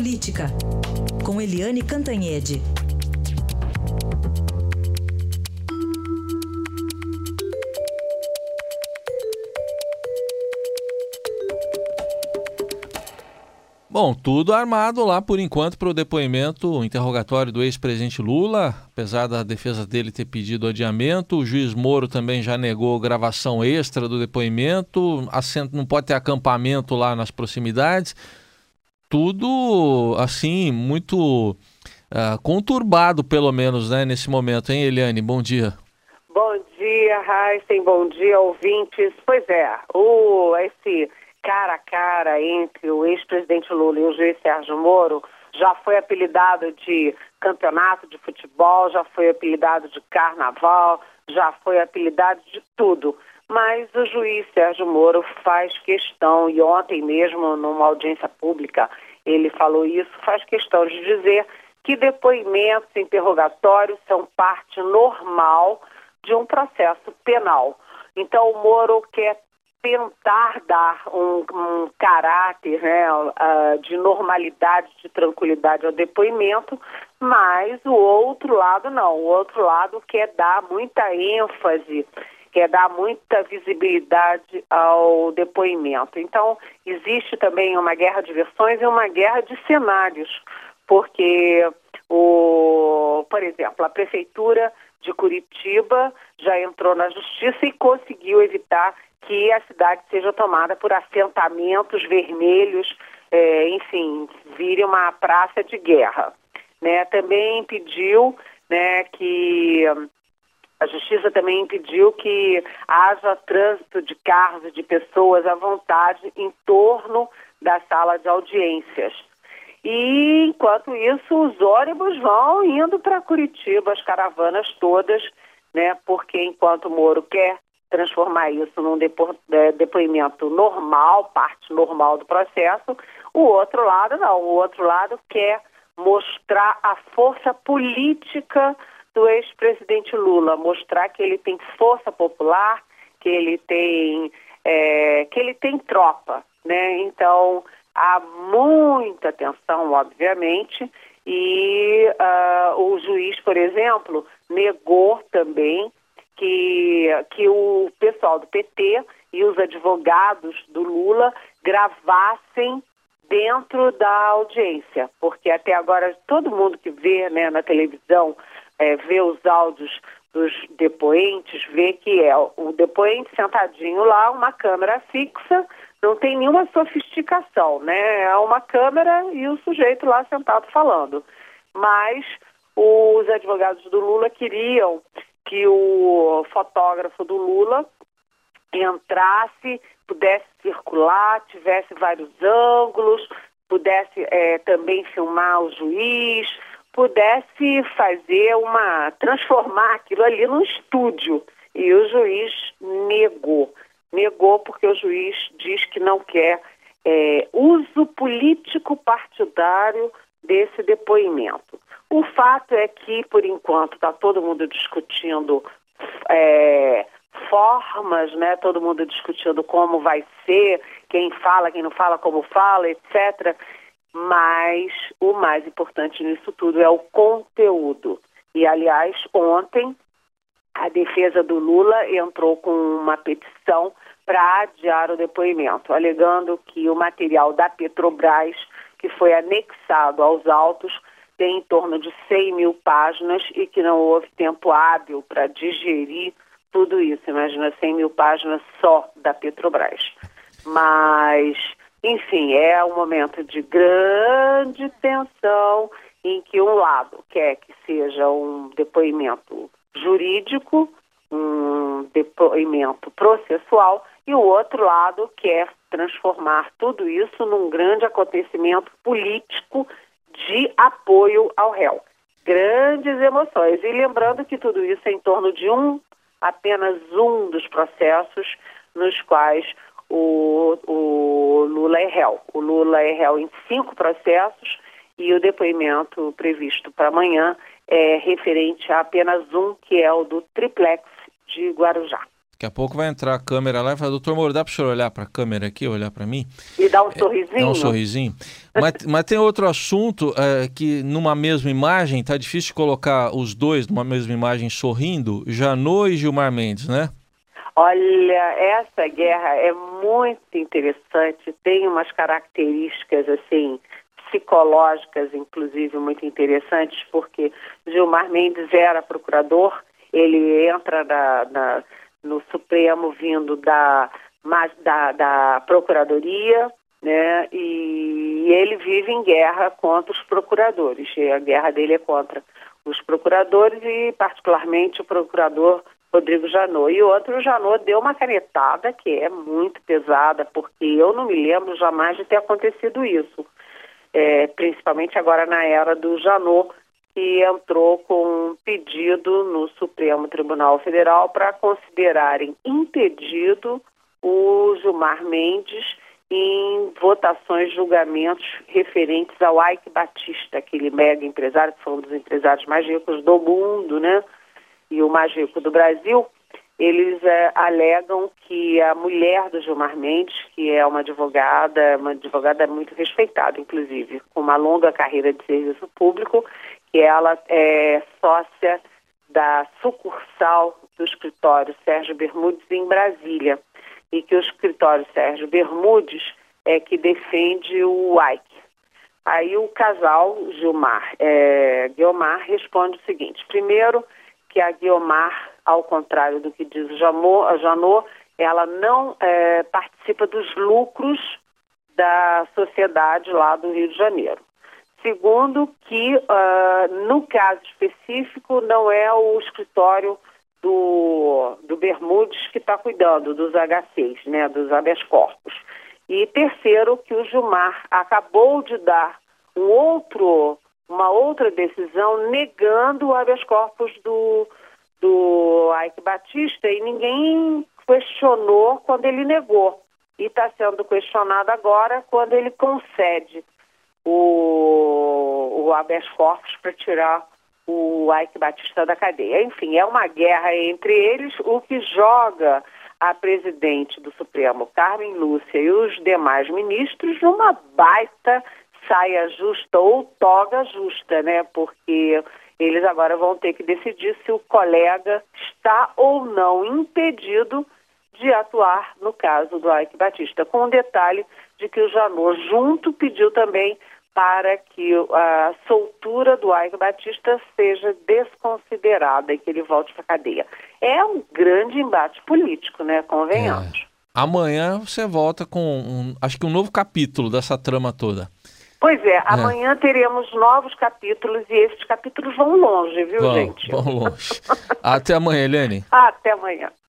Política, com Eliane Cantanhede. Bom, tudo armado lá por enquanto para o depoimento, o interrogatório do ex-presidente Lula, apesar da defesa dele ter pedido adiamento, o juiz Moro também já negou gravação extra do depoimento, não pode ter acampamento lá nas proximidades, tudo assim, muito uh, conturbado pelo menos, né, nesse momento, hein, Eliane? Bom dia. Bom dia, Heisen, bom dia, ouvintes. Pois é, o, esse cara a cara entre o ex-presidente Lula e o juiz Sérgio Moro já foi apelidado de campeonato de futebol, já foi apelidado de carnaval, já foi apelidado de tudo. Mas o juiz Sérgio Moro faz questão, e ontem mesmo, numa audiência pública, ele falou isso, faz questão de dizer que depoimentos interrogatórios são parte normal de um processo penal. Então, o Moro quer tentar dar um, um caráter né, uh, de normalidade, de tranquilidade ao depoimento, mas o outro lado não. O outro lado quer dar muita ênfase, quer dar muita visibilidade ao depoimento. Então, existe também uma guerra de versões e uma guerra de cenários, porque, o, por exemplo, a prefeitura de Curitiba já entrou na justiça e conseguiu evitar que a cidade seja tomada por assentamentos vermelhos, é, enfim, vire uma praça de guerra. Né? Também impediu né, que a justiça também impediu que haja trânsito de carros e de pessoas à vontade em torno da sala de audiências. E enquanto isso, os ônibus vão indo para Curitiba, as caravanas todas, né? Porque enquanto o Moro quer transformar isso num depo é, depoimento normal, parte normal do processo. O outro lado não, o outro lado quer mostrar a força política do ex-presidente Lula, mostrar que ele tem força popular, que ele tem é, que ele tem tropa, né? Então há muita tensão, obviamente, e uh, o juiz, por exemplo, negou também que, que o pessoal do PT e os advogados do Lula gravassem dentro da audiência, porque até agora todo mundo que vê né, na televisão, é, vê os áudios dos depoentes, vê que é o depoente sentadinho lá, uma câmera fixa, não tem nenhuma sofisticação, né? É uma câmera e o sujeito lá sentado falando. Mas os advogados do Lula queriam que o fotógrafo do Lula entrasse, pudesse circular, tivesse vários ângulos, pudesse é, também filmar o juiz, pudesse fazer uma. transformar aquilo ali num estúdio. E o juiz negou. Negou porque o juiz diz que não quer é, uso político partidário desse depoimento. O fato é que, por enquanto, está todo mundo discutindo é, formas, né? Todo mundo discutindo como vai ser, quem fala, quem não fala, como fala, etc. Mas o mais importante nisso tudo é o conteúdo. E, aliás, ontem a defesa do Lula entrou com uma petição para adiar o depoimento, alegando que o material da Petrobras, que foi anexado aos autos, tem em torno de 100 mil páginas e que não houve tempo hábil para digerir tudo isso. Imagina 100 mil páginas só da Petrobras. Mas, enfim, é um momento de grande tensão em que um lado quer que seja um depoimento jurídico, um depoimento processual, e o outro lado quer transformar tudo isso num grande acontecimento político de apoio ao réu. Grandes emoções. E lembrando que tudo isso é em torno de um, apenas um dos processos nos quais o, o Lula é réu. O Lula é réu em cinco processos e o depoimento previsto para amanhã é referente a apenas um, que é o do triplex de Guarujá. Daqui a pouco vai entrar a câmera lá e falar, doutor Moro, dá para o senhor olhar para a câmera aqui, olhar para mim? E dar um sorrisinho? É, um sorrisinho. mas, mas tem outro assunto é, que numa mesma imagem, tá difícil colocar os dois numa mesma imagem sorrindo, Janot e Gilmar Mendes, né? Olha, essa guerra é muito interessante, tem umas características assim psicológicas, inclusive, muito interessantes, porque Gilmar Mendes era procurador, ele entra na, na, no Supremo vindo da, da, da Procuradoria, né? E ele vive em guerra contra os procuradores. E a guerra dele é contra os procuradores e, particularmente, o procurador Rodrigo Janot. E outro, o Janot deu uma canetada que é muito pesada, porque eu não me lembro jamais de ter acontecido isso. É, principalmente agora na era do Janot, que entrou com um pedido no Supremo Tribunal Federal para considerarem impedido o Gilmar Mendes em votações, julgamentos referentes ao Ike Batista, aquele mega empresário, que foi um dos empresários mais ricos do mundo, né? E o mais rico do Brasil. Eles é, alegam que a mulher do Gilmar Mendes, que é uma advogada, uma advogada muito respeitada, inclusive, com uma longa carreira de serviço público, que ela é sócia da sucursal do escritório Sérgio Bermudes em Brasília e que o escritório Sérgio Bermudes é que defende o Ike. Aí o casal Gilmar, é, responde o seguinte: primeiro, que a Guiomar, ao contrário do que diz o Janot, ela não é, participa dos lucros da sociedade lá do Rio de Janeiro. Segundo, que uh, no caso específico não é o escritório do, do Bermudes que está cuidando dos HCs, né, dos habeas corpus. E terceiro, que o Gilmar acabou de dar um outro, uma outra decisão negando o habeas corpus do, do Ike Batista e ninguém questionou quando ele negou. E está sendo questionado agora quando ele concede o, o habeas corpus para tirar o Ike Batista da cadeia. Enfim, é uma guerra entre eles, o que joga a presidente do Supremo, Carmen Lúcia, e os demais ministros numa baita saia justa ou toga justa, né? Porque eles agora vão ter que decidir se o colega está ou não impedido de atuar no caso do Ike Batista, com o detalhe de que o Janot junto pediu também para que a soltura do Ike Batista seja desconsiderada e que ele volte para a cadeia. É um grande embate político, né? Convenhamos. É. Amanhã você volta com, um, acho que um novo capítulo dessa trama toda. Pois é, é, amanhã teremos novos capítulos e esses capítulos vão longe, viu, vão, gente? Vão longe. Até amanhã, Helene. Até amanhã.